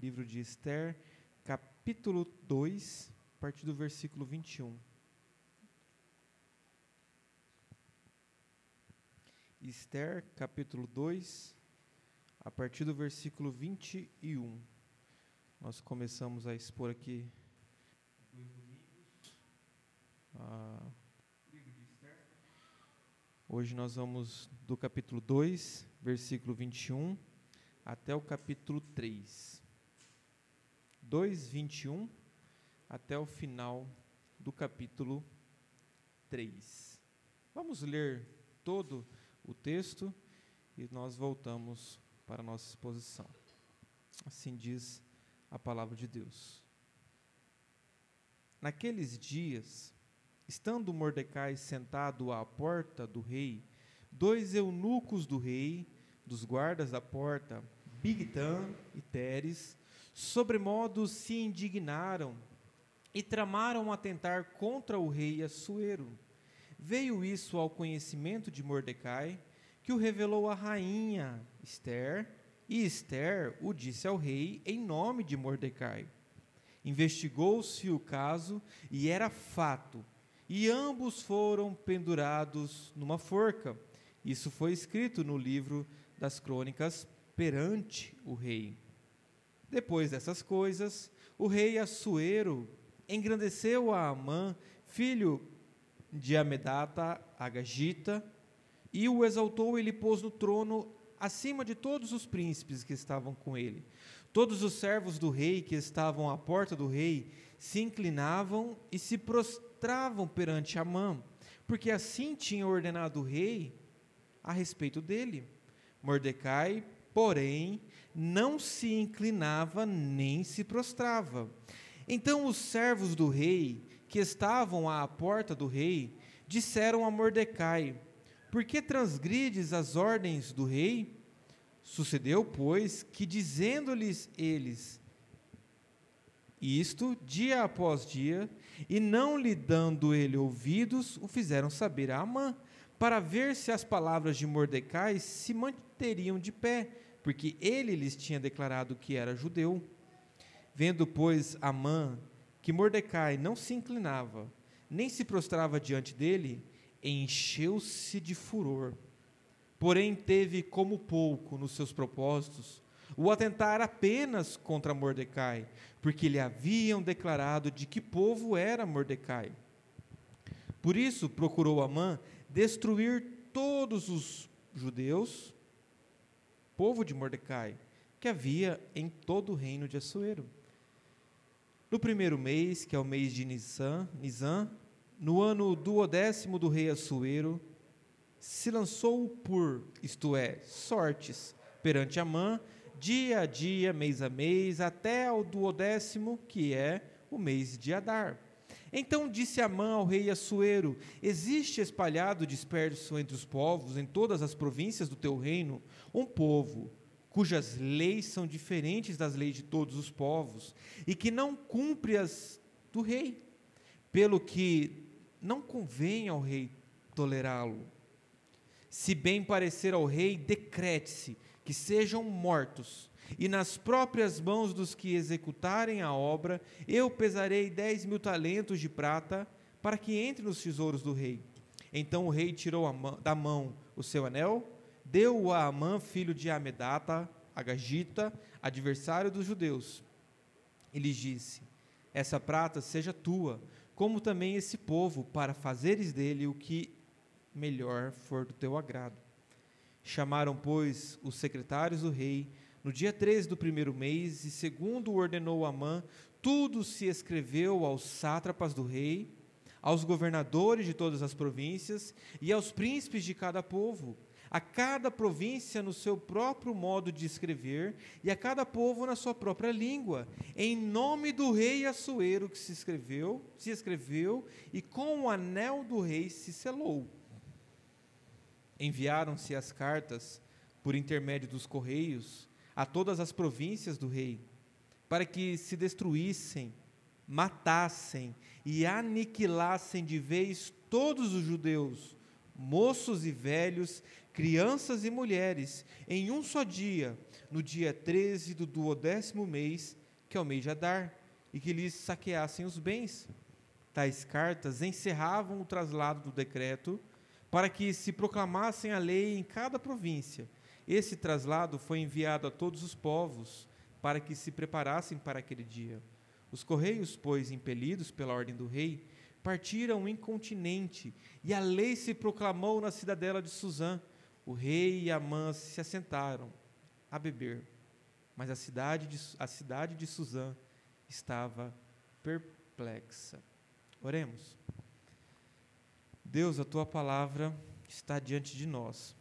livro de Esther, capítulo 2, a partir do versículo 21. Esther, capítulo 2, a partir do versículo 21. Nós começamos a expor aqui a Hoje nós vamos do capítulo 2, versículo 21, até o capítulo 3. 2, 21 até o final do capítulo 3. Vamos ler todo o texto e nós voltamos para a nossa exposição. Assim diz a palavra de Deus. Naqueles dias, Estando Mordecai sentado à porta do rei, dois eunucos do rei, dos guardas da porta, Bigtan e Teres, sobremodo se indignaram e tramaram atentar contra o rei Assuero. Veio isso ao conhecimento de Mordecai, que o revelou à rainha Esther, e Esther o disse ao rei em nome de Mordecai. Investigou-se o caso e era fato e ambos foram pendurados numa forca. Isso foi escrito no livro das crônicas perante o rei. Depois dessas coisas, o rei Assuero engrandeceu a Amã, filho de Amedata, Agagita, e o exaltou e lhe pôs no trono acima de todos os príncipes que estavam com ele. Todos os servos do rei que estavam à porta do rei se inclinavam e se prostravam perante Amã, porque assim tinha ordenado o rei a respeito dele. Mordecai, porém, não se inclinava nem se prostrava. Então os servos do rei, que estavam à porta do rei, disseram a Mordecai: Por que transgrides as ordens do rei? Sucedeu, pois, que dizendo-lhes eles: isto dia após dia, e não lhe dando ele ouvidos, o fizeram saber a Amã, para ver se as palavras de Mordecai se manteriam de pé, porque ele lhes tinha declarado que era judeu. Vendo, pois, Amã que Mordecai não se inclinava, nem se prostrava diante dele, encheu-se de furor. Porém, teve como pouco nos seus propósitos o atentar apenas contra Mordecai, porque lhe haviam declarado de que povo era Mordecai. Por isso procurou Amã destruir todos os judeus, povo de Mordecai, que havia em todo o reino de Assuero. No primeiro mês, que é o mês de Nisan, Nisan no ano duodécimo do rei Assuero, se lançou por, isto é, sortes, perante Amã, dia a dia, mês a mês, até o duodécimo, que é o mês de Adar. Então disse Amã ao rei Assuero: Existe espalhado disperso entre os povos, em todas as províncias do teu reino, um povo cujas leis são diferentes das leis de todos os povos, e que não cumpre as do rei, pelo que não convém ao rei tolerá-lo. Se bem parecer ao rei, decrete-se que sejam mortos, e nas próprias mãos dos que executarem a obra, eu pesarei dez mil talentos de prata, para que entre nos tesouros do rei. Então o rei tirou da mão o seu anel, deu-o a Amã, filho de Amedata, Agagita, adversário dos judeus, e lhes disse: Essa prata seja tua, como também esse povo, para fazeres dele o que melhor for do teu agrado. Chamaram, pois, os secretários do rei no dia 13 do primeiro mês, e segundo ordenou Amã, tudo se escreveu aos sátrapas do rei, aos governadores de todas as províncias e aos príncipes de cada povo, a cada província no seu próprio modo de escrever e a cada povo na sua própria língua, em nome do rei Assuero que se escreveu, se escreveu e com o anel do rei se selou. Enviaram-se as cartas por intermédio dos correios a todas as províncias do rei, para que se destruíssem, matassem e aniquilassem de vez todos os judeus, moços e velhos, crianças e mulheres, em um só dia, no dia 13 do duodécimo mês, que é o mês de Adar, e que lhes saqueassem os bens. Tais cartas encerravam o traslado do decreto para que se proclamassem a lei em cada província. Esse traslado foi enviado a todos os povos para que se preparassem para aquele dia. Os correios, pois, impelidos pela ordem do rei, partiram incontinente, e a lei se proclamou na cidadela de Suzã. O rei e Amã se assentaram a beber, mas a cidade de, a cidade de Suzã estava perplexa. Oremos. Deus, a tua palavra está diante de nós.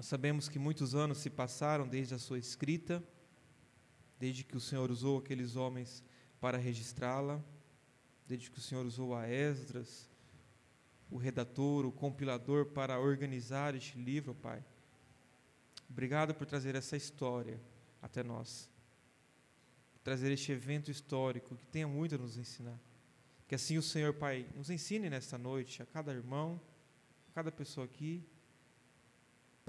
Nós sabemos que muitos anos se passaram desde a sua escrita, desde que o Senhor usou aqueles homens para registrá-la, desde que o Senhor usou a Esdras, o redator, o compilador para organizar este livro, Pai. Obrigado por trazer essa história até nós, por trazer este evento histórico que tenha muito a nos ensinar. Que assim o Senhor, Pai, nos ensine nesta noite, a cada irmão, a cada pessoa aqui,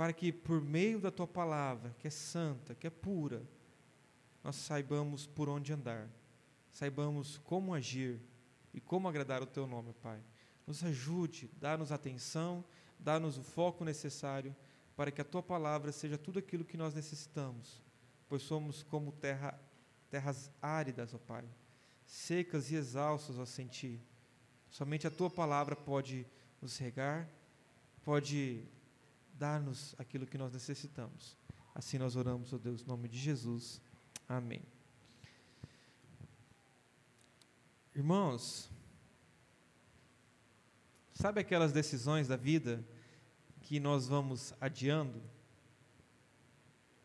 para que por meio da tua palavra, que é santa, que é pura, nós saibamos por onde andar, saibamos como agir e como agradar o teu nome, Pai. Nos ajude, dá-nos atenção, dá-nos o foco necessário para que a tua palavra seja tudo aquilo que nós necessitamos, pois somos como terra, terras áridas, ó Pai secas e exaustos a sentir. Somente a tua palavra pode nos regar, pode dar-nos aquilo que nós necessitamos. Assim nós oramos, ó Deus, em nome de Jesus. Amém. Irmãos, sabe aquelas decisões da vida que nós vamos adiando?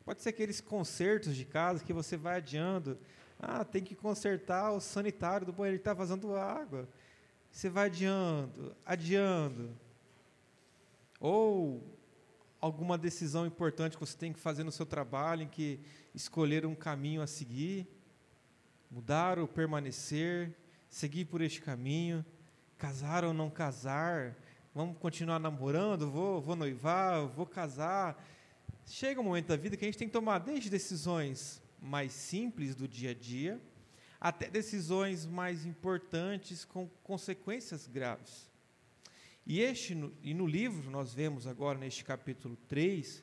Pode ser aqueles concertos de casa que você vai adiando ah, tem que consertar o sanitário do banheiro, está vazando água. Você vai adiando, adiando. Ou alguma decisão importante que você tem que fazer no seu trabalho, em que escolher um caminho a seguir, mudar ou permanecer, seguir por este caminho, casar ou não casar, vamos continuar namorando, vou, vou noivar, vou casar. Chega um momento da vida que a gente tem que tomar desde decisões mais simples do dia a dia, até decisões mais importantes com consequências graves. E, este, e no livro, nós vemos agora, neste capítulo 3,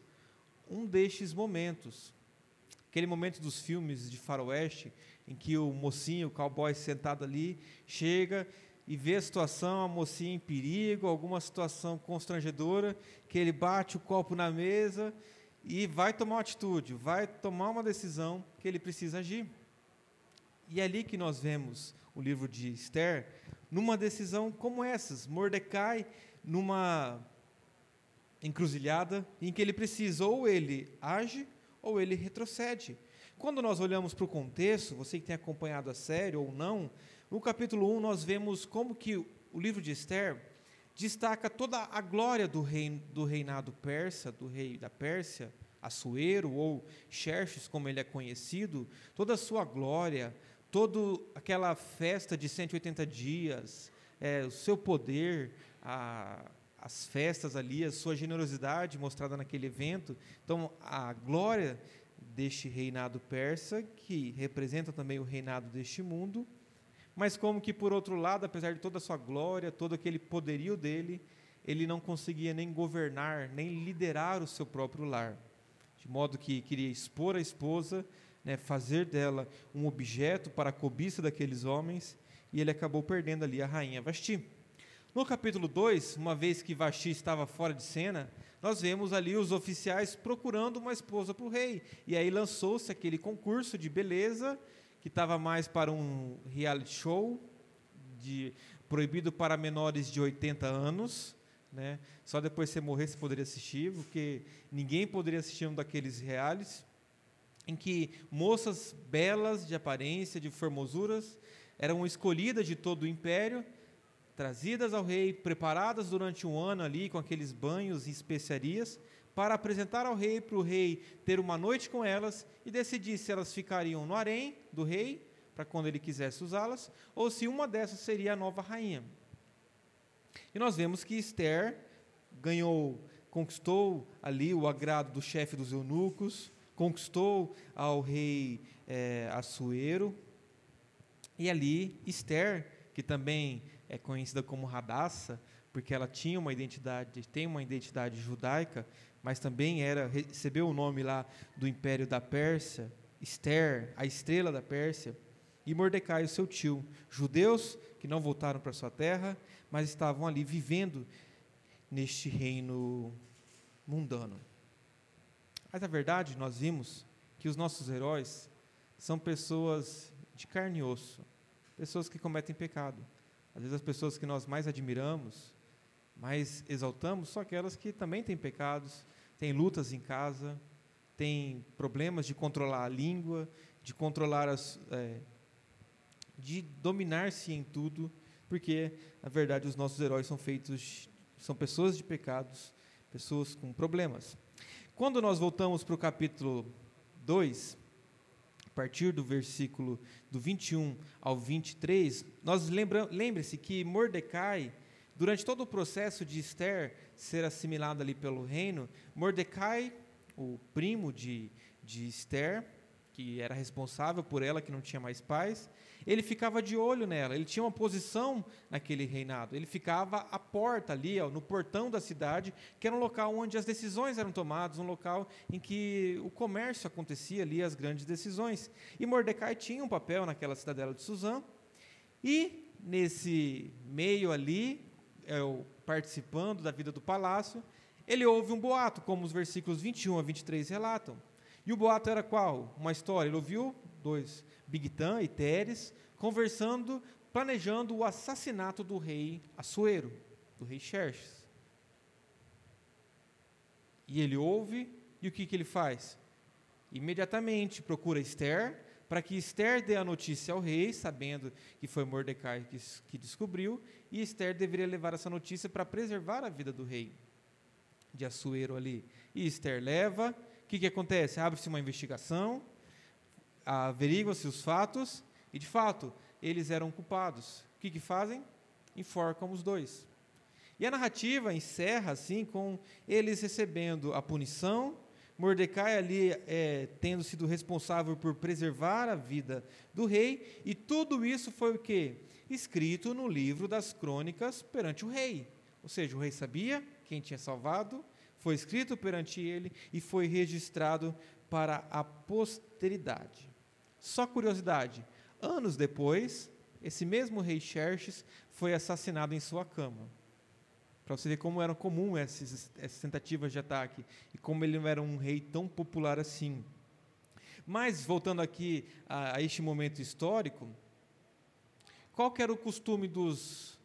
um destes momentos. Aquele momento dos filmes de faroeste, em que o mocinho, o cowboy sentado ali, chega e vê a situação, a mocinha em perigo, alguma situação constrangedora, que ele bate o copo na mesa e vai tomar uma atitude, vai tomar uma decisão que ele precisa agir. E é ali que nós vemos o livro de Esther, numa decisão como essas, Mordecai numa encruzilhada em que ele precisa ou ele age ou ele retrocede. Quando nós olhamos para o contexto, você que tem acompanhado a série ou não, no capítulo 1 nós vemos como que o livro de Esther destaca toda a glória do, do reinado persa, do rei da Pérsia, Assuero ou Xerxes, como ele é conhecido, toda a sua glória, toda aquela festa de 180 dias, é, o seu poder, a, as festas ali, a sua generosidade mostrada naquele evento. Então, a glória deste reinado persa, que representa também o reinado deste mundo, mas como que por outro lado, apesar de toda a sua glória, todo aquele poderio dele, ele não conseguia nem governar, nem liderar o seu próprio lar. De modo que queria expor a esposa, né, fazer dela um objeto para a cobiça daqueles homens, e ele acabou perdendo ali a rainha Vasti. No capítulo 2, uma vez que Vasti estava fora de cena, nós vemos ali os oficiais procurando uma esposa para o rei. E aí lançou-se aquele concurso de beleza que estava mais para um reality show, de, proibido para menores de 80 anos. Né? Só depois que você morrer você poderia assistir, porque ninguém poderia assistir um daqueles realities, em que moças belas de aparência, de formosuras, eram escolhidas de todo o império, trazidas ao rei, preparadas durante um ano ali com aqueles banhos e especiarias, para apresentar ao rei, para o rei ter uma noite com elas e decidir se elas ficariam no harém do rei, para quando ele quisesse usá-las, ou se uma dessas seria a nova rainha. E nós vemos que Esther ganhou, conquistou ali o agrado do chefe dos eunucos, conquistou ao rei é, Assuero, e ali Esther, que também é conhecida como Radassa, porque ela tinha uma identidade, tem uma identidade judaica, mas também era recebeu o nome lá do Império da Pérsia, Esther, a estrela da Pérsia, e Mordecai, o seu tio, judeus que não voltaram para sua terra, mas estavam ali vivendo neste reino mundano. Mas a verdade, nós vimos que os nossos heróis são pessoas de carne e osso, pessoas que cometem pecado. Às vezes as pessoas que nós mais admiramos, mais exaltamos, são aquelas que também têm pecados, têm lutas em casa, têm problemas de controlar a língua, de controlar as, é, de dominar-se em tudo, porque, na verdade, os nossos heróis são feitos, são pessoas de pecados, pessoas com problemas. Quando nós voltamos para o capítulo 2, a partir do versículo do 21 ao 23, nós lembra, lembre-se que Mordecai, durante todo o processo de Esther ser assimilada ali pelo reino, Mordecai, o primo de, de Esther, que era responsável por ela, que não tinha mais pais, ele ficava de olho nela, ele tinha uma posição naquele reinado, ele ficava à porta ali, ó, no portão da cidade, que era um local onde as decisões eram tomadas, um local em que o comércio acontecia ali, as grandes decisões. E Mordecai tinha um papel naquela cidadela de Suzã, e nesse meio ali, é, participando da vida do palácio, ele ouve um boato, como os versículos 21 a 23 relatam. E o boato era qual? Uma história. Ele ouviu dois Bigtan e Teres, conversando, planejando o assassinato do rei Assuero, do rei Xerxes. E ele ouve, e o que, que ele faz? Imediatamente procura Esther, para que Esther dê a notícia ao rei, sabendo que foi Mordecai que, que descobriu, e Esther deveria levar essa notícia para preservar a vida do rei de Assuero ali. E Esther leva, o que, que acontece? Abre-se uma investigação, averigua-se os fatos e, de fato, eles eram culpados. O que, que fazem? Enforcam os dois. E a narrativa encerra assim com eles recebendo a punição, Mordecai ali é, tendo sido responsável por preservar a vida do rei, e tudo isso foi o que? Escrito no livro das crônicas perante o rei. Ou seja, o rei sabia quem tinha salvado, foi escrito perante ele e foi registrado para a posteridade. Só curiosidade, anos depois, esse mesmo rei Xerxes foi assassinado em sua cama. Para você ver como eram comum essas, essas tentativas de ataque e como ele não era um rei tão popular assim. Mas, voltando aqui a, a este momento histórico, qual era o costume dos,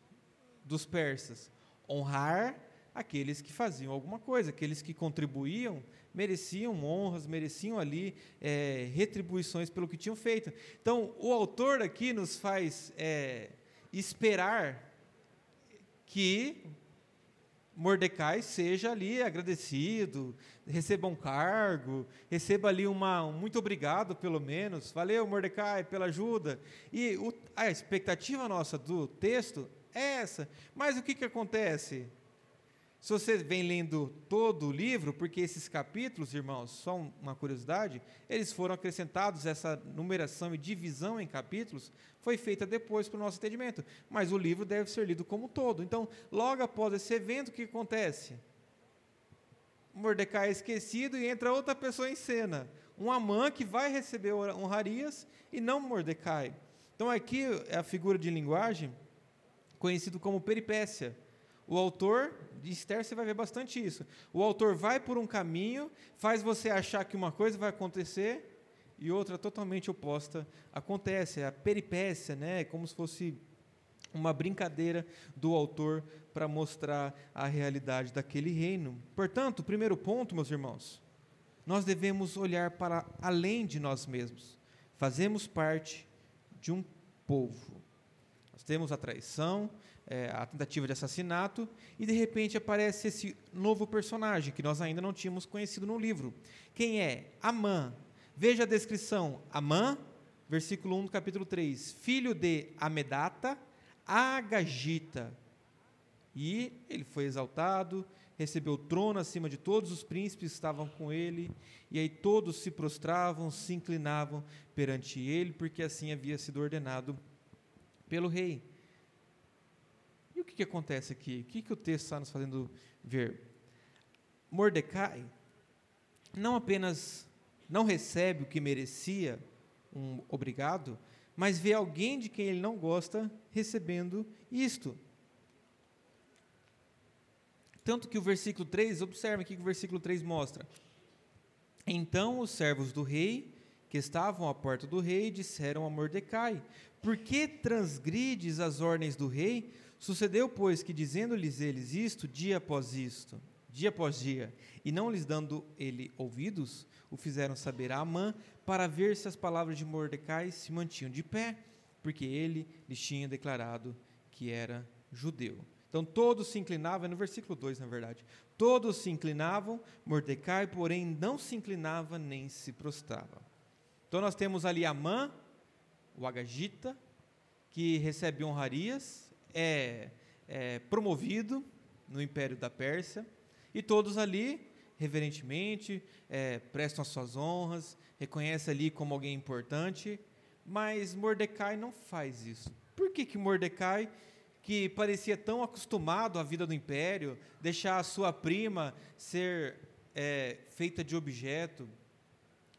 dos persas? Honrar aqueles que faziam alguma coisa, aqueles que contribuíam mereciam honras, mereciam ali é, retribuições pelo que tinham feito. Então, o autor aqui nos faz é, esperar que Mordecai seja ali agradecido, receba um cargo, receba ali uma um muito obrigado pelo menos, valeu Mordecai pela ajuda. E o, a expectativa nossa do texto é essa. Mas o que, que acontece? Se você vem lendo todo o livro, porque esses capítulos, irmãos, só uma curiosidade, eles foram acrescentados, essa numeração e divisão em capítulos foi feita depois para o nosso entendimento. Mas o livro deve ser lido como todo. Então, logo após esse evento, o que acontece? Mordecai é esquecido e entra outra pessoa em cena. Um Amã que vai receber honrarias e não Mordecai. Então, aqui é a figura de linguagem conhecido como peripécia o autor de Esther, você vai ver bastante isso. O autor vai por um caminho, faz você achar que uma coisa vai acontecer e outra totalmente oposta acontece. É a peripécia, né? É como se fosse uma brincadeira do autor para mostrar a realidade daquele reino. Portanto, primeiro ponto, meus irmãos, nós devemos olhar para além de nós mesmos. Fazemos parte de um povo. Nós temos a traição, é, a tentativa de assassinato, e de repente aparece esse novo personagem que nós ainda não tínhamos conhecido no livro. Quem é? Amã. Veja a descrição. Amã, versículo 1 do capítulo 3. Filho de Amedata, Agagita. E ele foi exaltado, recebeu o trono acima de todos os príncipes que estavam com ele, e aí todos se prostravam, se inclinavam perante ele, porque assim havia sido ordenado pelo rei. Que, que acontece aqui? O que, que o texto está nos fazendo ver? Mordecai não apenas não recebe o que merecia, um obrigado, mas vê alguém de quem ele não gosta recebendo isto. Tanto que o versículo 3, observe aqui que o versículo 3 mostra. Então os servos do rei, que estavam à porta do rei, disseram a Mordecai: Por que transgrides as ordens do rei? Sucedeu, pois, que dizendo-lhes eles isto, dia após isto, dia após dia, e não lhes dando ele ouvidos, o fizeram saber a Amã, para ver se as palavras de Mordecai se mantinham de pé, porque ele lhes tinha declarado que era judeu. Então todos se inclinavam, é no versículo 2, na verdade. Todos se inclinavam, Mordecai, porém, não se inclinava nem se prostrava. Então nós temos ali Amã, o Agagita, que recebe honrarias, é, é promovido no império da Pérsia, e todos ali, reverentemente, é, prestam as suas honras, reconhecem ali como alguém importante, mas Mordecai não faz isso. Por que, que Mordecai que parecia tão acostumado à vida do império, deixar a sua prima ser é, feita de objeto,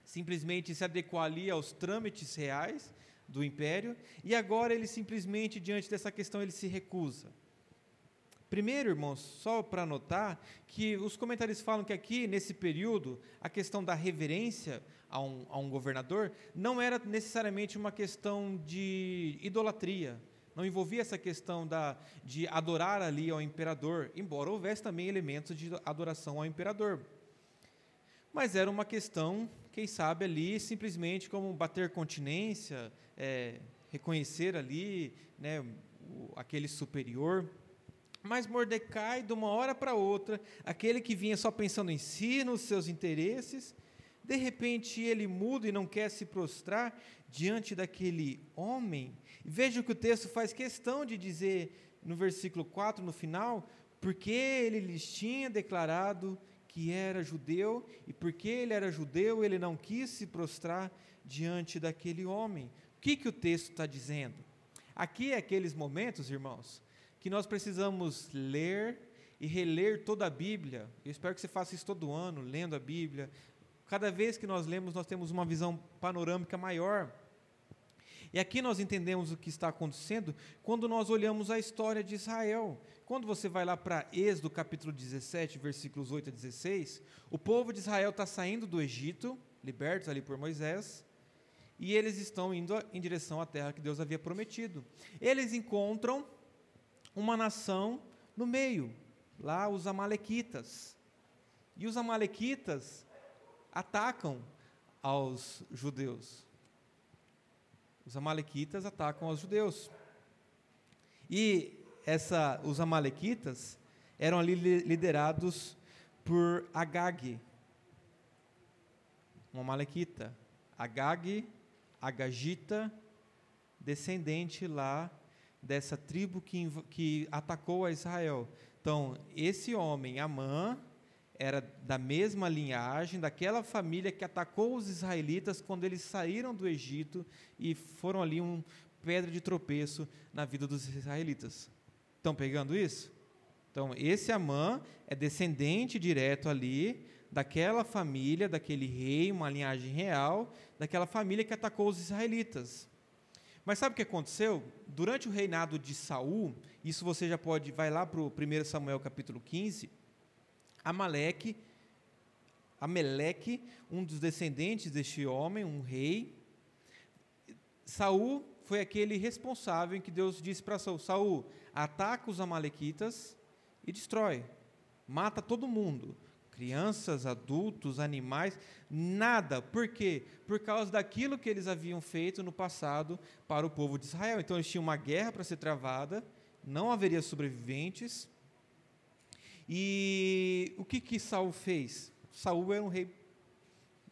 simplesmente se adequar ali aos trâmites reais do império, e agora ele simplesmente, diante dessa questão, ele se recusa. Primeiro, irmãos, só para notar que os comentários falam que aqui, nesse período, a questão da reverência a um, a um governador não era necessariamente uma questão de idolatria, não envolvia essa questão da, de adorar ali ao imperador, embora houvesse também elementos de adoração ao imperador. Mas era uma questão, quem sabe, ali simplesmente como bater continência, é, reconhecer ali né, o, aquele superior. Mas Mordecai, de uma hora para outra, aquele que vinha só pensando em si, nos seus interesses, de repente ele muda e não quer se prostrar diante daquele homem Veja que o texto faz questão de dizer no versículo 4, no final, porque ele lhes tinha declarado que era judeu, e porque ele era judeu, ele não quis se prostrar diante daquele homem. O que, que o texto está dizendo? Aqui é aqueles momentos, irmãos, que nós precisamos ler e reler toda a Bíblia. Eu espero que você faça isso todo ano, lendo a Bíblia. Cada vez que nós lemos, nós temos uma visão panorâmica maior e aqui nós entendemos o que está acontecendo quando nós olhamos a história de Israel. Quando você vai lá para Êxodo capítulo 17, versículos 8 a 16, o povo de Israel está saindo do Egito, libertos ali por Moisés, e eles estão indo em direção à terra que Deus havia prometido. Eles encontram uma nação no meio, lá os Amalequitas. E os Amalequitas atacam aos judeus os amalequitas atacam os judeus. E essa, os amalequitas eram ali liderados por Agag, um amalequita. Agag, Agagita, descendente lá dessa tribo que, que atacou a Israel. Então, esse homem, Amã, era da mesma linhagem, daquela família que atacou os israelitas quando eles saíram do Egito e foram ali um pedra de tropeço na vida dos israelitas. Estão pegando isso? Então, esse Amã é descendente direto ali daquela família, daquele rei, uma linhagem real, daquela família que atacou os israelitas. Mas sabe o que aconteceu? Durante o reinado de Saul, isso você já pode, vai lá para o 1 Samuel capítulo 15, Amaleque, Ameleque, um dos descendentes deste homem, um rei. Saul foi aquele responsável em que Deus disse para Saul: Saul, ataca os amalequitas e destrói, mata todo mundo, crianças, adultos, animais, nada. Por quê? Por causa daquilo que eles haviam feito no passado para o povo de Israel. Então eles tinham uma guerra para ser travada, não haveria sobreviventes e o que que Saul fez? Saul era um rei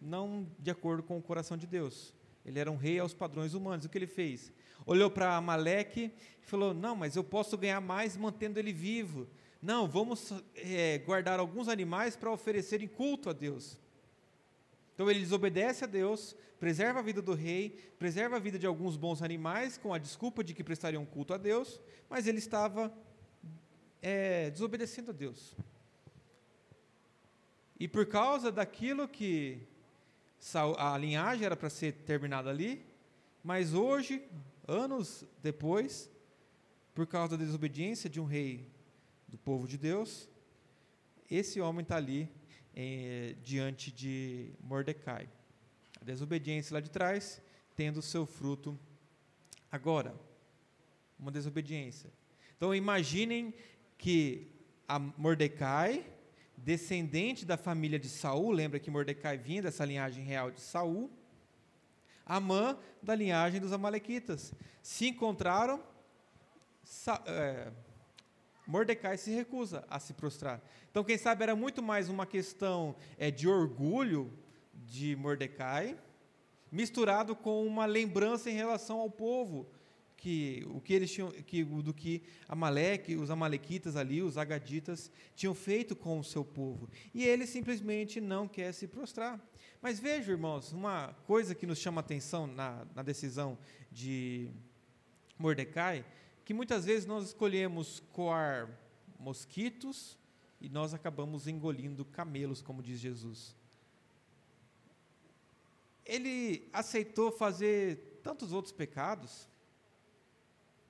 não de acordo com o coração de Deus. Ele era um rei aos padrões humanos. O que ele fez? Olhou para Amaleque e falou: Não, mas eu posso ganhar mais mantendo ele vivo. Não, vamos é, guardar alguns animais para oferecerem culto a Deus. Então ele desobedece a Deus, preserva a vida do rei, preserva a vida de alguns bons animais, com a desculpa de que prestariam culto a Deus, mas ele estava é, desobedecendo a Deus. E por causa daquilo que a linhagem era para ser terminada ali, mas hoje, anos depois, por causa da desobediência de um rei do povo de Deus, esse homem está ali é, diante de Mordecai. A desobediência lá de trás, tendo seu fruto agora. Uma desobediência. Então imaginem que a Mordecai, descendente da família de Saul, lembra que Mordecai vinha dessa linhagem real de Saul, Amã da linhagem dos Amalequitas. Se encontraram, Sa é, Mordecai se recusa a se prostrar. Então, quem sabe era muito mais uma questão é, de orgulho de Mordecai, misturado com uma lembrança em relação ao povo, que o que eles tinham, que, do que Amaleque, os amalequitas ali, os agaditas, tinham feito com o seu povo. E ele simplesmente não quer se prostrar. Mas veja, irmãos, uma coisa que nos chama atenção na, na decisão de Mordecai, que muitas vezes nós escolhemos coar mosquitos e nós acabamos engolindo camelos, como diz Jesus. Ele aceitou fazer tantos outros pecados,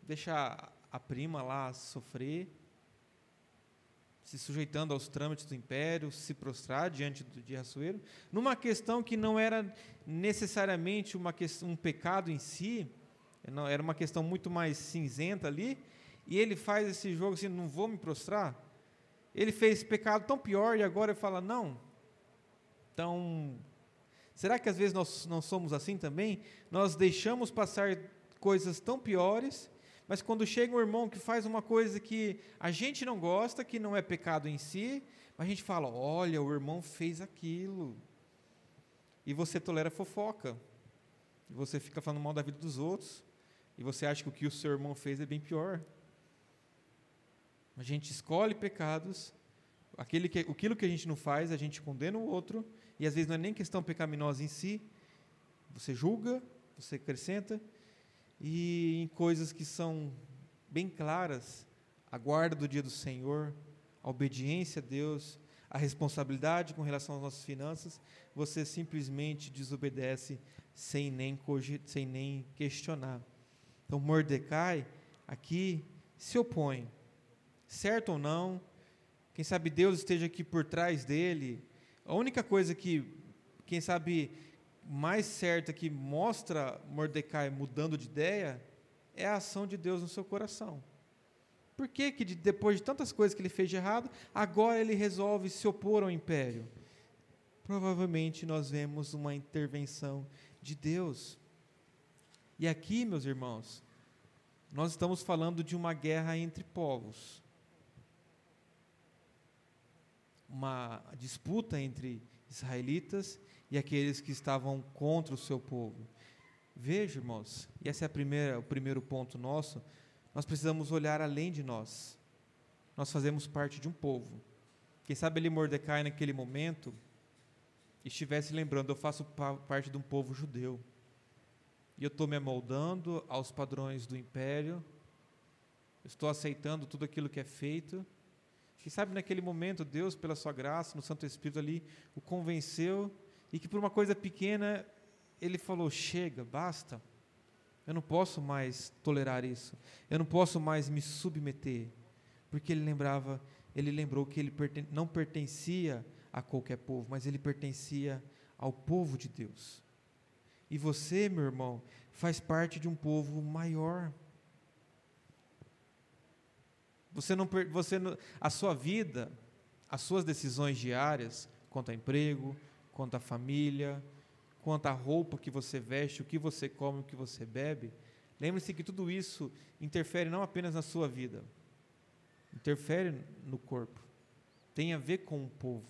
deixar a prima lá sofrer, se sujeitando aos trâmites do império, se prostrar diante de Assuero, numa questão que não era necessariamente uma questão, um pecado em si, era uma questão muito mais cinzenta ali, e ele faz esse jogo assim, não vou me prostrar. Ele fez pecado tão pior e agora ele fala, não. Então, será que às vezes nós não somos assim também? Nós deixamos passar coisas tão piores mas quando chega um irmão que faz uma coisa que a gente não gosta, que não é pecado em si, a gente fala: olha, o irmão fez aquilo. E você tolera fofoca. E você fica falando mal da vida dos outros. E você acha que o que o seu irmão fez é bem pior. A gente escolhe pecados. Aquele que, aquilo que a gente não faz, a gente condena o outro. E às vezes não é nem questão pecaminosa em si. Você julga, você acrescenta e em coisas que são bem claras, a guarda do dia do Senhor, a obediência a Deus, a responsabilidade com relação às nossas finanças, você simplesmente desobedece sem nem, sem nem questionar. Então, Mordecai aqui se opõe, certo ou não, quem sabe Deus esteja aqui por trás dele. A única coisa que, quem sabe, mais certa que mostra Mordecai mudando de ideia é a ação de Deus no seu coração. Por que, que depois de tantas coisas que ele fez de errado, agora ele resolve se opor ao império? Provavelmente nós vemos uma intervenção de Deus. E aqui, meus irmãos, nós estamos falando de uma guerra entre povos. Uma disputa entre israelitas e aqueles que estavam contra o seu povo. Veja, irmãos, e esse é primeira, o primeiro ponto nosso, nós precisamos olhar além de nós. Nós fazemos parte de um povo. Quem sabe ele Mordecai naquele momento estivesse lembrando, eu faço parte de um povo judeu. E eu estou me amoldando aos padrões do império, estou aceitando tudo aquilo que é feito. Quem sabe naquele momento Deus, pela sua graça, no Santo Espírito ali, o convenceu e que por uma coisa pequena ele falou: chega, basta. Eu não posso mais tolerar isso. Eu não posso mais me submeter, porque ele lembrava, ele lembrou que ele perten não pertencia a qualquer povo, mas ele pertencia ao povo de Deus. E você, meu irmão, faz parte de um povo maior. Você não, você a sua vida, as suas decisões diárias quanto a emprego, quanto à família, quanto à roupa que você veste, o que você come, o que você bebe. Lembre-se que tudo isso interfere não apenas na sua vida, interfere no corpo, tem a ver com o povo.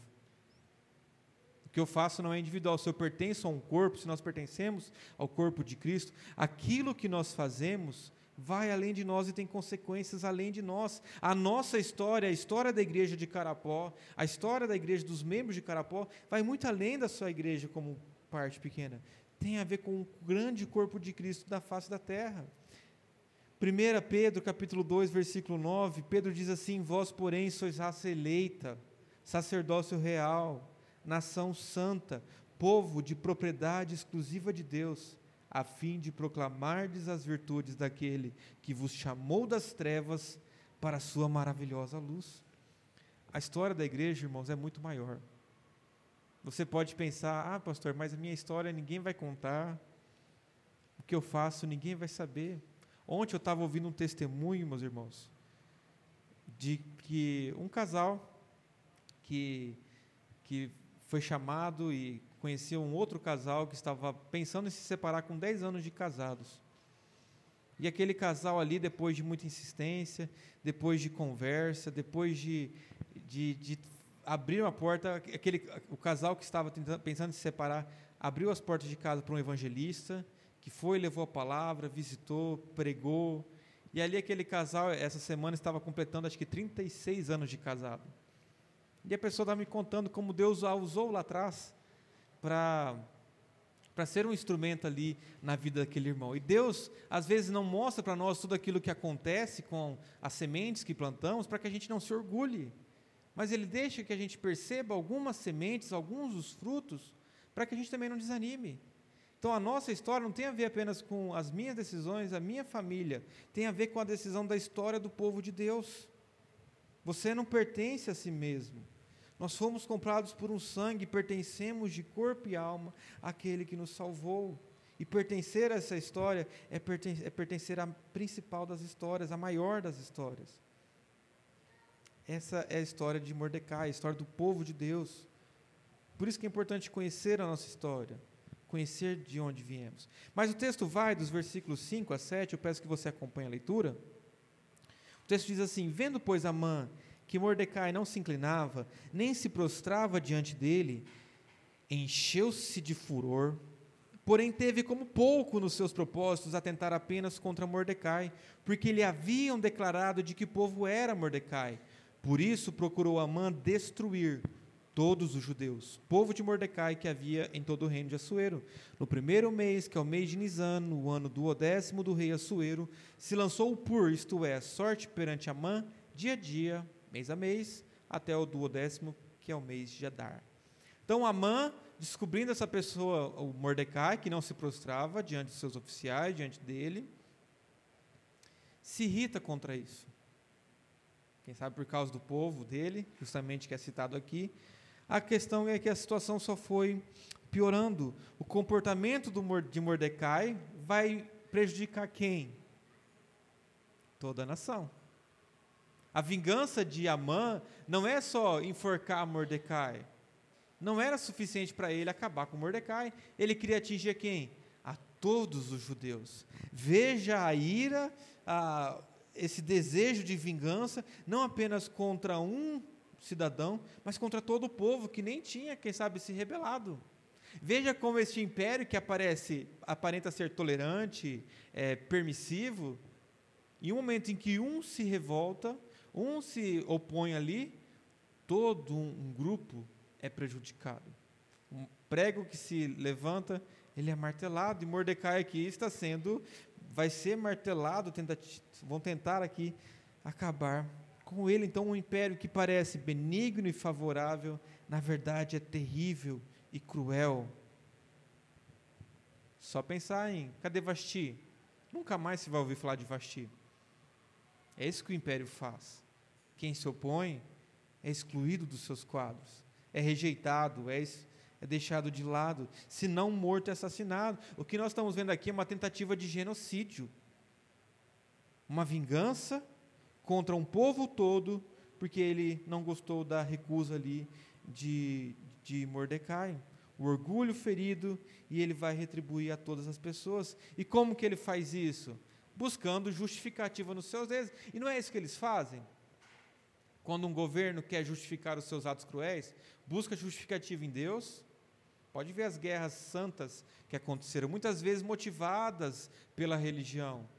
que eu faço não é individual. Se eu pertenço a um corpo, se nós pertencemos ao corpo de Cristo, aquilo que nós fazemos vai além de nós e tem consequências além de nós. A nossa história, a história da igreja de Carapó, a história da igreja dos membros de Carapó, vai muito além da sua igreja como parte pequena. Tem a ver com o grande corpo de Cristo da face da terra. 1 Pedro, capítulo 2, versículo 9, Pedro diz assim: Vós, porém, sois raça eleita, sacerdócio real, nação santa, povo de propriedade exclusiva de Deus, a fim de proclamardes as virtudes daquele que vos chamou das trevas para a sua maravilhosa luz. A história da igreja, irmãos, é muito maior. Você pode pensar, ah, pastor, mas a minha história ninguém vai contar, o que eu faço ninguém vai saber. Ontem eu estava ouvindo um testemunho, meus irmãos, de que um casal que, que foi chamado e conhecia um outro casal que estava pensando em se separar com 10 anos de casados. E aquele casal ali, depois de muita insistência, depois de conversa, depois de, de, de abrir uma porta, aquele, o casal que estava tentando, pensando em se separar, abriu as portas de casa para um evangelista, que foi, levou a palavra, visitou, pregou. E ali aquele casal, essa semana, estava completando acho que 36 anos de casado. E a pessoa estava me contando como Deus a usou lá atrás para ser um instrumento ali na vida daquele irmão. E Deus, às vezes, não mostra para nós tudo aquilo que acontece com as sementes que plantamos para que a gente não se orgulhe. Mas Ele deixa que a gente perceba algumas sementes, alguns dos frutos, para que a gente também não desanime. Então a nossa história não tem a ver apenas com as minhas decisões, a minha família, tem a ver com a decisão da história do povo de Deus. Você não pertence a si mesmo. Nós fomos comprados por um sangue, pertencemos de corpo e alma àquele que nos salvou. E pertencer a essa história é pertencer, é pertencer à principal das histórias, à maior das histórias. Essa é a história de Mordecai, a história do povo de Deus. Por isso que é importante conhecer a nossa história conhecer de onde viemos. Mas o texto vai dos versículos 5 a 7, eu peço que você acompanhe a leitura. O texto diz assim: Vendo, pois, Amã que Mordecai não se inclinava, nem se prostrava diante dele, encheu-se de furor, porém teve como pouco nos seus propósitos atentar apenas contra Mordecai, porque lhe haviam declarado de que povo era Mordecai. Por isso procurou Amã destruir todos os judeus, povo de Mordecai que havia em todo o reino de Assuero. No primeiro mês, que é o mês de Nisan, no ano do odécimo do rei Assuero, se lançou o pur, isto é, sorte perante Amã, dia a dia, mês a mês, até o duodécimo, que é o mês de Adar. Então Amã, descobrindo essa pessoa, o Mordecai, que não se prostrava diante de seus oficiais, diante dele, se irrita contra isso. Quem sabe por causa do povo dele, justamente que é citado aqui, a questão é que a situação só foi piorando. O comportamento de Mordecai vai prejudicar quem? Toda a nação. A vingança de Amã não é só enforcar Mordecai. Não era suficiente para ele acabar com Mordecai. Ele queria atingir quem? A todos os judeus. Veja a ira, a, esse desejo de vingança, não apenas contra um cidadão, mas contra todo o povo que nem tinha, quem sabe, se rebelado. Veja como este império que aparece, aparenta ser tolerante, é, permissivo, em um momento em que um se revolta, um se opõe ali, todo um, grupo é prejudicado. Um prego que se levanta, ele é martelado, e Mordecai aqui está sendo, vai ser martelado, tenta, vão tentar aqui acabar com ele, então, um império que parece benigno e favorável, na verdade é terrível e cruel. Só pensar em, cadê Vasti? Nunca mais se vai ouvir falar de Vasti. É isso que o império faz. Quem se opõe é excluído dos seus quadros, é rejeitado, é, é deixado de lado, se não morto, é assassinado. O que nós estamos vendo aqui é uma tentativa de genocídio, uma vingança contra um povo todo, porque ele não gostou da recusa ali de, de Mordecai. O orgulho ferido, e ele vai retribuir a todas as pessoas. E como que ele faz isso? Buscando justificativa nos seus dedos. E não é isso que eles fazem? Quando um governo quer justificar os seus atos cruéis, busca justificativa em Deus, Pode ver as guerras santas que aconteceram, muitas vezes motivadas pela religião,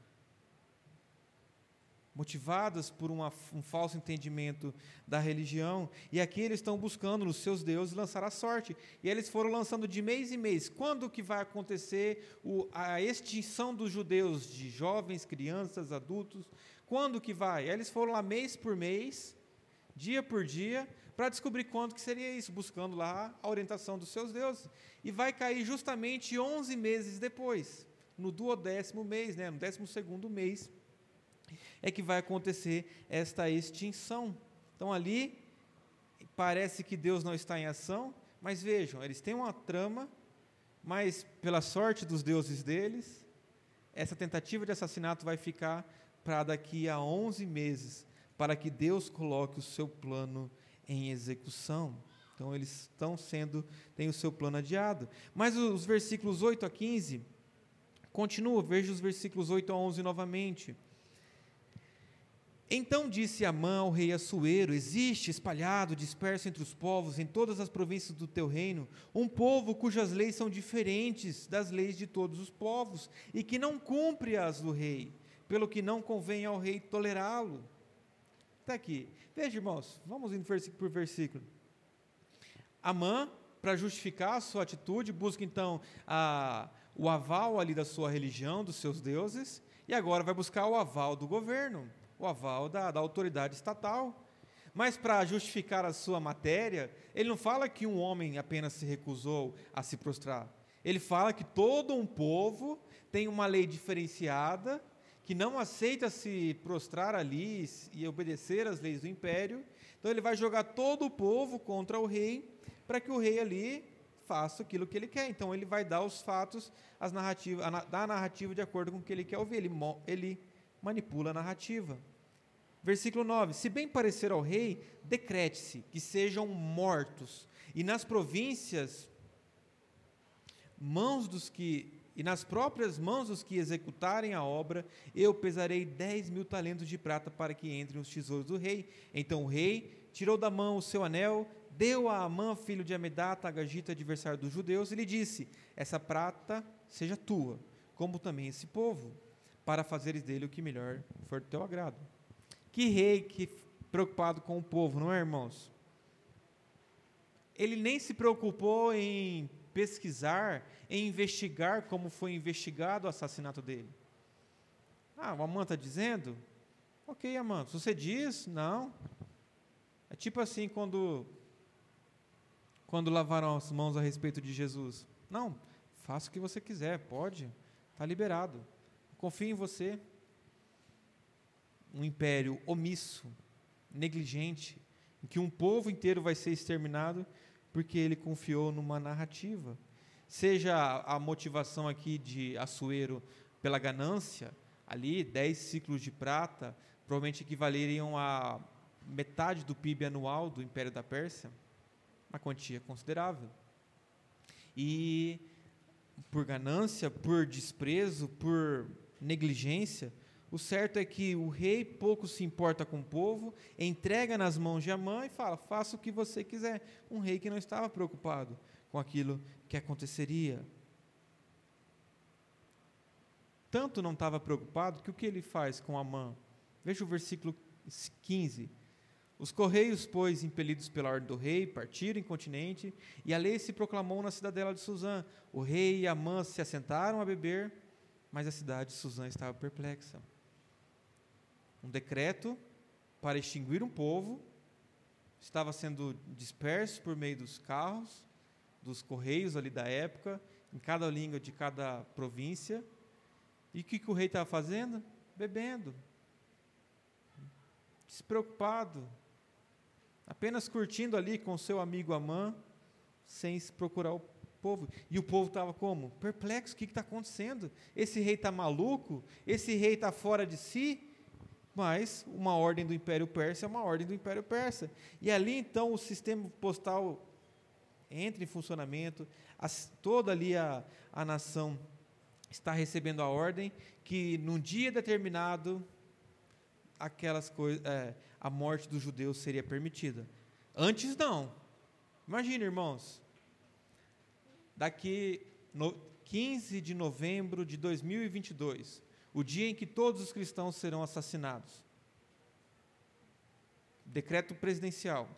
motivadas por uma, um falso entendimento da religião. E aqui eles estão buscando nos seus deuses lançar a sorte. E eles foram lançando de mês em mês. Quando que vai acontecer o, a extinção dos judeus, de jovens, crianças, adultos? Quando que vai? Eles foram lá mês por mês, dia por dia, para descobrir quando que seria isso, buscando lá a orientação dos seus deuses. E vai cair justamente 11 meses depois, no duodécimo mês, né, no décimo segundo mês, é que vai acontecer esta extinção. Então ali parece que Deus não está em ação, mas vejam, eles têm uma trama, mas pela sorte dos deuses deles, essa tentativa de assassinato vai ficar para daqui a 11 meses, para que Deus coloque o seu plano em execução. Então eles estão sendo, têm o seu plano adiado. Mas os versículos 8 a 15 continua, veja os versículos 8 a 11 novamente. Então disse Amã ao rei Assuero: Existe espalhado, disperso entre os povos, em todas as províncias do teu reino, um povo cujas leis são diferentes das leis de todos os povos, e que não cumpre as do rei, pelo que não convém ao rei tolerá-lo. Está aqui. Veja, irmãos, vamos indo versículo por versículo. Amã, para justificar a sua atitude, busca então a, o aval ali da sua religião, dos seus deuses, e agora vai buscar o aval do governo, o aval da, da autoridade estatal. Mas para justificar a sua matéria, ele não fala que um homem apenas se recusou a se prostrar. Ele fala que todo um povo tem uma lei diferenciada que não aceita se prostrar ali e obedecer às leis do império. Então ele vai jogar todo o povo contra o rei, para que o rei ali faça aquilo que ele quer. Então ele vai dar os fatos, as narrativas, dar a narrativa de acordo com o que ele quer ouvir. Ele, ele manipula a narrativa. Versículo 9: Se bem parecer ao rei, decrete-se que sejam mortos, e nas províncias, mãos dos que e nas próprias mãos dos que executarem a obra, eu pesarei dez mil talentos de prata para que entrem os tesouros do rei. Então o rei tirou da mão o seu anel, deu a Amã, filho de Amedata, Agagita, adversário dos judeus, e lhe disse: Essa prata seja tua, como também esse povo, para fazeres dele o que melhor for do teu agrado. Que rei que preocupado com o povo, não é, irmãos? Ele nem se preocupou em pesquisar, em investigar como foi investigado o assassinato dele. Ah, o Amã está dizendo? Ok, se você diz, não. É tipo assim quando, quando lavaram as mãos a respeito de Jesus. Não, faça o que você quiser, pode, está liberado. Confio em você. Um império omisso, negligente, em que um povo inteiro vai ser exterminado porque ele confiou numa narrativa. Seja a motivação aqui de Assuero pela ganância, ali, 10 ciclos de prata, provavelmente equivaleriam a metade do PIB anual do Império da Pérsia, uma quantia considerável. E por ganância, por desprezo, por negligência, o certo é que o rei pouco se importa com o povo, entrega nas mãos de Amã e fala: faça o que você quiser. Um rei que não estava preocupado com aquilo que aconteceria. Tanto não estava preocupado que o que ele faz com Amã? Veja o versículo 15. Os correios, pois, impelidos pela ordem do rei, partiram em continente, e a lei se proclamou na cidadela de Suzã. O rei e Amã se assentaram a beber, mas a cidade de Suzã estava perplexa um decreto para extinguir um povo, estava sendo disperso por meio dos carros, dos correios ali da época, em cada língua de cada província. E o que, que o rei estava fazendo? Bebendo, despreocupado, apenas curtindo ali com seu amigo Amã, sem procurar o povo. E o povo estava como? Perplexo: o que está acontecendo? Esse rei está maluco? Esse rei está fora de si? Mas uma ordem do Império Persa é uma ordem do Império Persa. E ali então o sistema postal entra em funcionamento, as, toda ali a, a nação está recebendo a ordem que num dia determinado aquelas coisas, é, a morte dos judeus seria permitida. Antes não. Imagina, irmãos. daqui no 15 de novembro de 2022, o dia em que todos os cristãos serão assassinados. Decreto presidencial.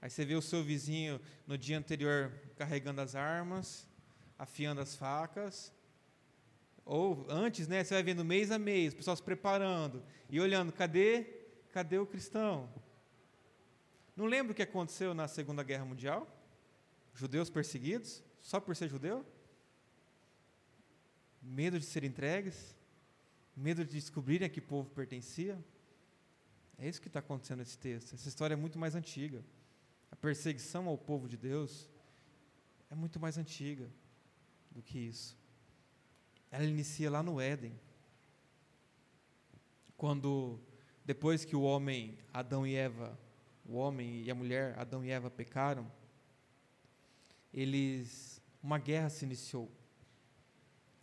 Aí você vê o seu vizinho no dia anterior carregando as armas, afiando as facas. Ou antes, né, você vai vendo mês a mês, o pessoal se preparando e olhando, cadê? Cadê o cristão? Não lembra o que aconteceu na Segunda Guerra Mundial? Judeus perseguidos, só por ser judeu? Medo de serem entregues? Medo de descobrirem a que povo pertencia? É isso que está acontecendo nesse texto. Essa história é muito mais antiga. A perseguição ao povo de Deus é muito mais antiga do que isso. Ela inicia lá no Éden. Quando, depois que o homem, Adão e Eva, o homem e a mulher, Adão e Eva, pecaram, eles, uma guerra se iniciou.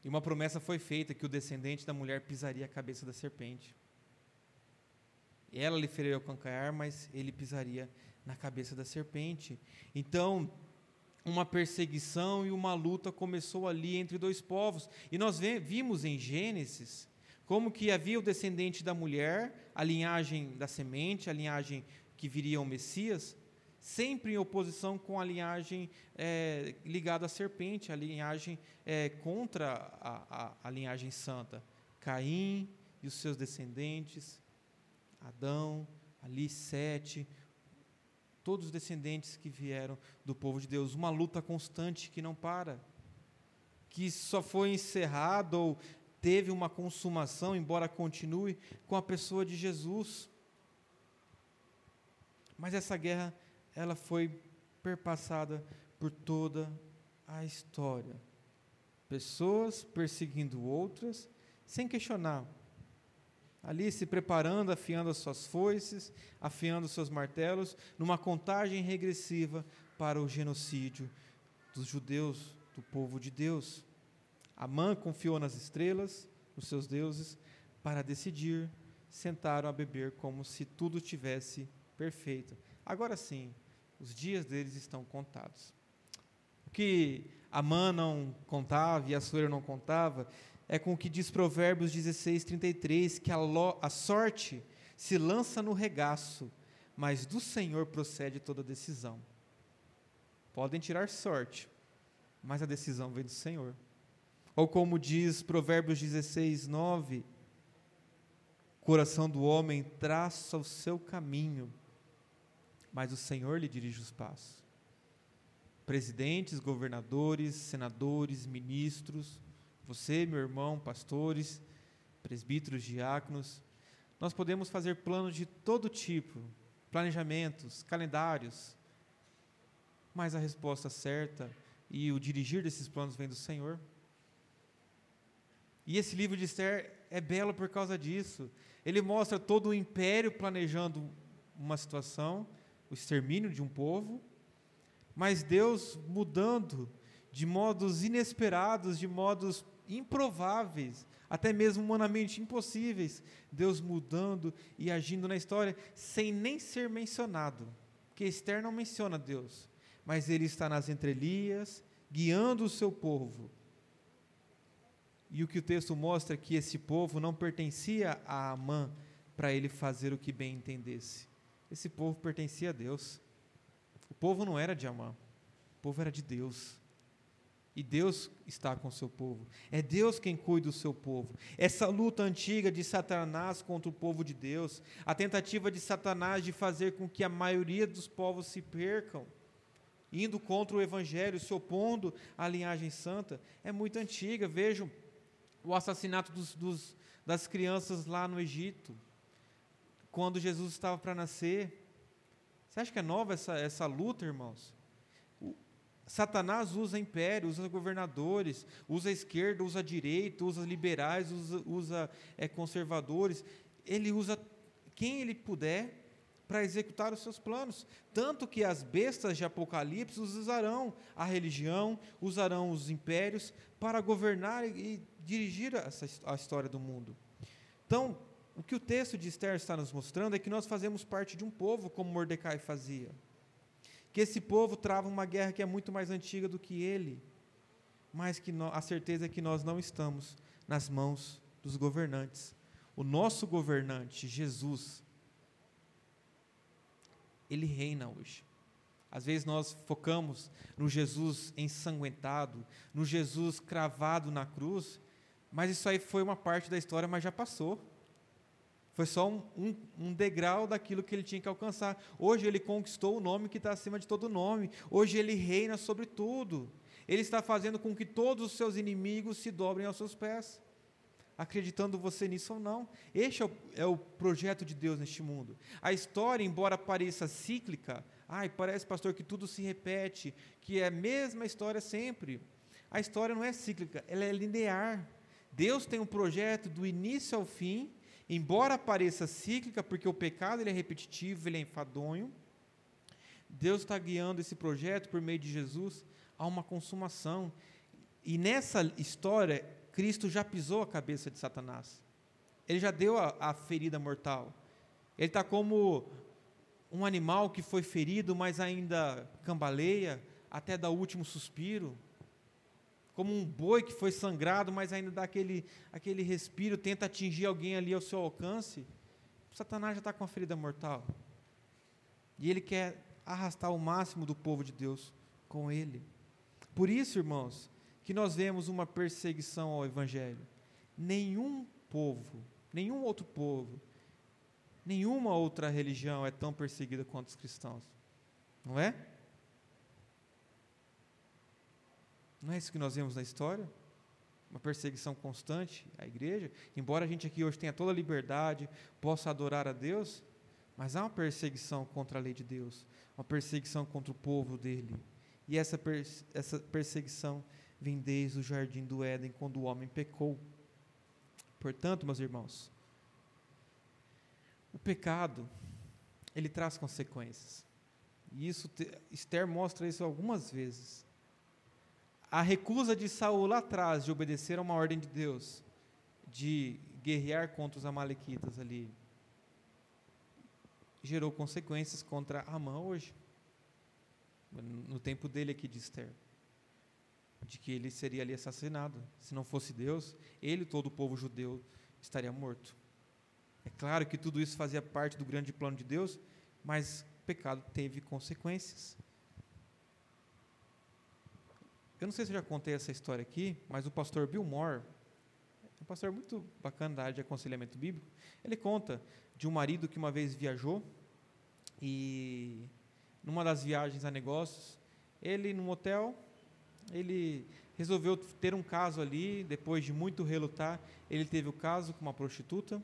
E uma promessa foi feita que o descendente da mulher pisaria a cabeça da serpente. Ela lhe feriria o cancar, mas ele pisaria na cabeça da serpente. Então, uma perseguição e uma luta começou ali entre dois povos. E nós vimos em Gênesis como que havia o descendente da mulher, a linhagem da semente, a linhagem que viria o Messias, sempre em oposição com a linhagem é, ligada à serpente, a linhagem é, contra a, a, a linhagem santa. Caim e os seus descendentes, Adão, ali Sete, todos os descendentes que vieram do povo de Deus, uma luta constante que não para, que só foi encerrada ou teve uma consumação, embora continue, com a pessoa de Jesus. Mas essa guerra, ela foi perpassada por toda a história. Pessoas perseguindo outras, sem questionar ali se preparando, afiando as suas foices, afiando os seus martelos, numa contagem regressiva para o genocídio dos judeus, do povo de Deus. Amã confiou nas estrelas, nos seus deuses, para decidir, sentaram a beber como se tudo tivesse perfeito. Agora sim, os dias deles estão contados. O que Amã não contava e a Suera não contava é com o que diz Provérbios 16, 33, que a, lo, a sorte se lança no regaço, mas do Senhor procede toda decisão. Podem tirar sorte, mas a decisão vem do Senhor. Ou como diz Provérbios 16, 9, o coração do homem traça o seu caminho, mas o Senhor lhe dirige os passos. Presidentes, governadores, senadores, ministros, você, meu irmão, pastores, presbíteros, diáconos, nós podemos fazer planos de todo tipo, planejamentos, calendários, mas a resposta certa e o dirigir desses planos vem do Senhor. E esse livro de Esther é belo por causa disso. Ele mostra todo o império planejando uma situação, o extermínio de um povo, mas Deus mudando de modos inesperados, de modos improváveis, até mesmo humanamente impossíveis, Deus mudando e agindo na história sem nem ser mencionado. Porque Esther não menciona Deus, mas ele está nas entrelinhas, guiando o seu povo. E o que o texto mostra é que esse povo não pertencia a Amã para ele fazer o que bem entendesse. Esse povo pertencia a Deus. O povo não era de Amã, o povo era de Deus. E Deus está com o seu povo. É Deus quem cuida do seu povo. Essa luta antiga de Satanás contra o povo de Deus, a tentativa de Satanás de fazer com que a maioria dos povos se percam, indo contra o Evangelho, se opondo à linhagem santa, é muito antiga. Vejam o assassinato dos, dos, das crianças lá no Egito, quando Jesus estava para nascer. Você acha que é nova essa, essa luta, irmãos? Satanás usa império, usa governadores, usa a esquerda, usa a direita, usa liberais, usa, usa é, conservadores. Ele usa quem ele puder para executar os seus planos. Tanto que as bestas de Apocalipse usarão a religião, usarão os impérios para governar e dirigir a história do mundo. Então, o que o texto de Esther está nos mostrando é que nós fazemos parte de um povo como Mordecai fazia que esse povo trava uma guerra que é muito mais antiga do que ele, mas que a certeza é que nós não estamos nas mãos dos governantes. O nosso governante, Jesus, ele reina hoje. Às vezes nós focamos no Jesus ensanguentado, no Jesus cravado na cruz, mas isso aí foi uma parte da história, mas já passou. Foi só um, um, um, degrau daquilo que ele tinha que alcançar. Hoje ele conquistou o nome que está acima de todo nome. Hoje ele reina sobre tudo. Ele está fazendo com que todos os seus inimigos se dobrem aos seus pés. Acreditando você nisso ou não. Este é o, é o projeto de Deus neste mundo. A história, embora pareça cíclica, ai, parece, pastor, que tudo se repete, que é a mesma história sempre. A história não é cíclica, ela é linear. Deus tem um projeto do início ao fim, embora pareça cíclica, porque o pecado ele é repetitivo, ele é enfadonho. Deus está guiando esse projeto por meio de Jesus a uma consumação. E nessa história, Cristo já pisou a cabeça de Satanás. Ele já deu a, a ferida mortal. Ele está como um animal que foi ferido, mas ainda cambaleia até dar o último suspiro como um boi que foi sangrado, mas ainda dá aquele, aquele respiro, tenta atingir alguém ali ao seu alcance, Satanás já está com a ferida mortal. E ele quer arrastar o máximo do povo de Deus com ele. Por isso, irmãos, que nós vemos uma perseguição ao Evangelho. Nenhum povo, nenhum outro povo, nenhuma outra religião é tão perseguida quanto os cristãos. Não é? Não é isso que nós vemos na história? Uma perseguição constante à igreja. Embora a gente aqui hoje tenha toda a liberdade, possa adorar a Deus, mas há uma perseguição contra a lei de Deus, uma perseguição contra o povo dele. E essa, pers essa perseguição vem desde o jardim do Éden, quando o homem pecou. Portanto, meus irmãos, o pecado, ele traz consequências. E isso, Esther mostra isso algumas vezes a recusa de Saul lá atrás de obedecer a uma ordem de Deus, de guerrear contra os amalequitas ali, gerou consequências contra Amã hoje. No tempo dele aqui de Esther. De que ele seria ali assassinado. Se não fosse Deus, ele e todo o povo judeu estaria morto. É claro que tudo isso fazia parte do grande plano de Deus, mas o pecado teve consequências. Eu não sei se eu já contei essa história aqui, mas o pastor Bill Moore, um pastor muito bacana da área de aconselhamento bíblico, ele conta de um marido que uma vez viajou e numa das viagens a negócios, ele num hotel, ele resolveu ter um caso ali, depois de muito relutar, ele teve o caso com uma prostituta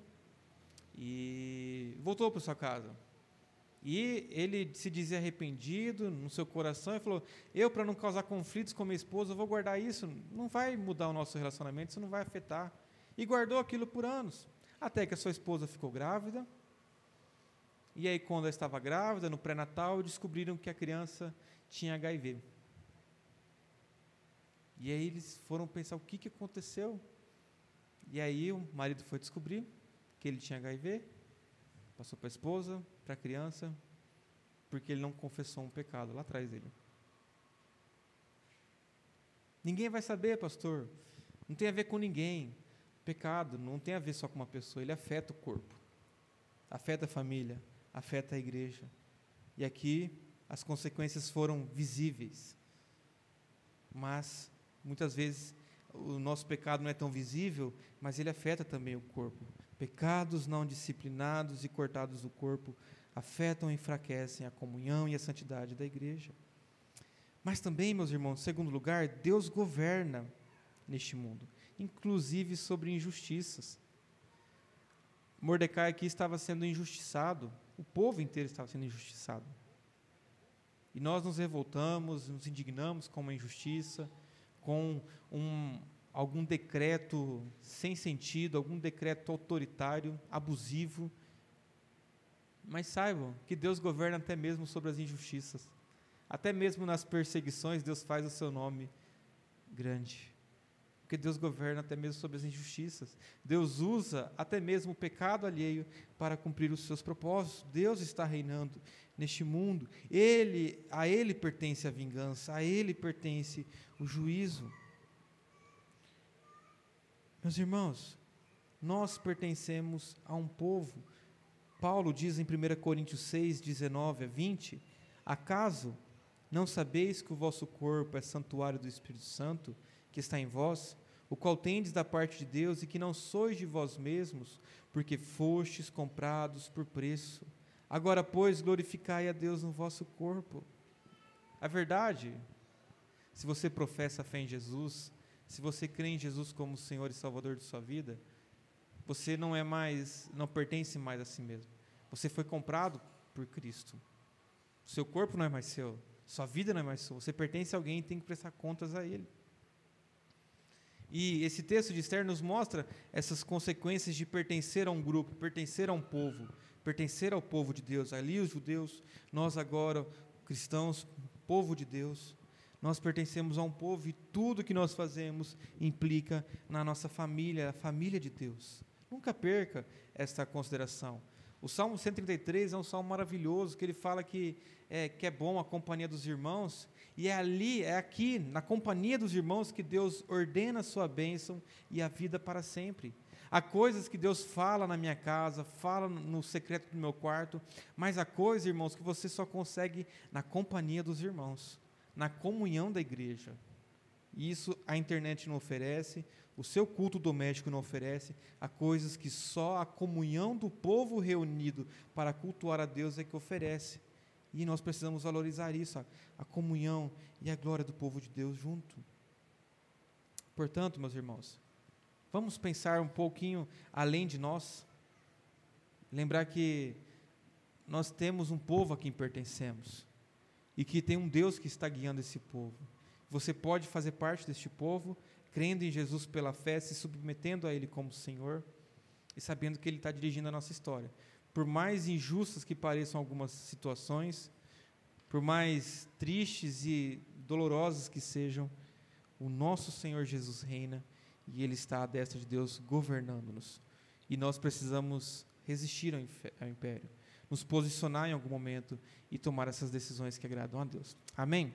e voltou para sua casa. E ele se dizia arrependido no seu coração e falou: Eu, para não causar conflitos com minha esposa, vou guardar isso. Não vai mudar o nosso relacionamento, isso não vai afetar. E guardou aquilo por anos. Até que a sua esposa ficou grávida. E aí, quando ela estava grávida, no pré-natal, descobriram que a criança tinha HIV. E aí eles foram pensar o que, que aconteceu. E aí o marido foi descobrir que ele tinha HIV, passou para a esposa, para a criança, porque ele não confessou um pecado lá atrás dele. Ninguém vai saber, pastor. Não tem a ver com ninguém. Pecado não tem a ver só com uma pessoa, ele afeta o corpo, afeta a família, afeta a igreja. E aqui as consequências foram visíveis. Mas muitas vezes o nosso pecado não é tão visível, mas ele afeta também o corpo. Pecados não disciplinados e cortados do corpo afetam e enfraquecem a comunhão e a santidade da igreja. Mas também, meus irmãos, em segundo lugar, Deus governa neste mundo, inclusive sobre injustiças. Mordecai aqui estava sendo injustiçado, o povo inteiro estava sendo injustiçado. E nós nos revoltamos, nos indignamos com uma injustiça, com um, algum decreto sem sentido, algum decreto autoritário, abusivo, mas saibam que Deus governa até mesmo sobre as injustiças. Até mesmo nas perseguições, Deus faz o seu nome grande. Porque Deus governa até mesmo sobre as injustiças. Deus usa até mesmo o pecado alheio para cumprir os seus propósitos. Deus está reinando neste mundo. Ele, a ele pertence a vingança, a ele pertence o juízo. Meus irmãos, nós pertencemos a um povo. Paulo diz em 1 Coríntios 6, 19 a 20: Acaso não sabeis que o vosso corpo é santuário do Espírito Santo, que está em vós, o qual tendes da parte de Deus e que não sois de vós mesmos, porque fostes comprados por preço. Agora, pois, glorificai a Deus no vosso corpo. A verdade, se você professa a fé em Jesus, se você crê em Jesus como Senhor e Salvador de sua vida, você não é mais, não pertence mais a si mesmo. Você foi comprado por Cristo. Seu corpo não é mais seu, sua vida não é mais sua. Você pertence a alguém e tem que prestar contas a Ele. E esse texto de Esther nos mostra essas consequências de pertencer a um grupo, pertencer a um povo, pertencer ao povo de Deus. Ali os judeus, nós agora, cristãos, povo de Deus. Nós pertencemos a um povo e tudo que nós fazemos implica na nossa família, a família de Deus. Nunca perca esta consideração. O Salmo 133 é um salmo maravilhoso, que ele fala que é, que é bom a companhia dos irmãos, e é ali, é aqui, na companhia dos irmãos, que Deus ordena a sua bênção e a vida para sempre. Há coisas que Deus fala na minha casa, fala no secreto do meu quarto, mas há coisas, irmãos, que você só consegue na companhia dos irmãos na comunhão da igreja. Isso a internet não oferece, o seu culto doméstico não oferece, há coisas que só a comunhão do povo reunido para cultuar a Deus é que oferece. E nós precisamos valorizar isso, a, a comunhão e a glória do povo de Deus junto. Portanto, meus irmãos, vamos pensar um pouquinho além de nós, lembrar que nós temos um povo a quem pertencemos e que tem um Deus que está guiando esse povo. Você pode fazer parte deste povo, crendo em Jesus pela fé, se submetendo a Ele como Senhor e sabendo que Ele está dirigindo a nossa história. Por mais injustas que pareçam algumas situações, por mais tristes e dolorosas que sejam, o nosso Senhor Jesus reina e Ele está à destra de Deus governando-nos. E nós precisamos resistir ao império nos posicionar em algum momento e tomar essas decisões que agradam a Deus. Amém?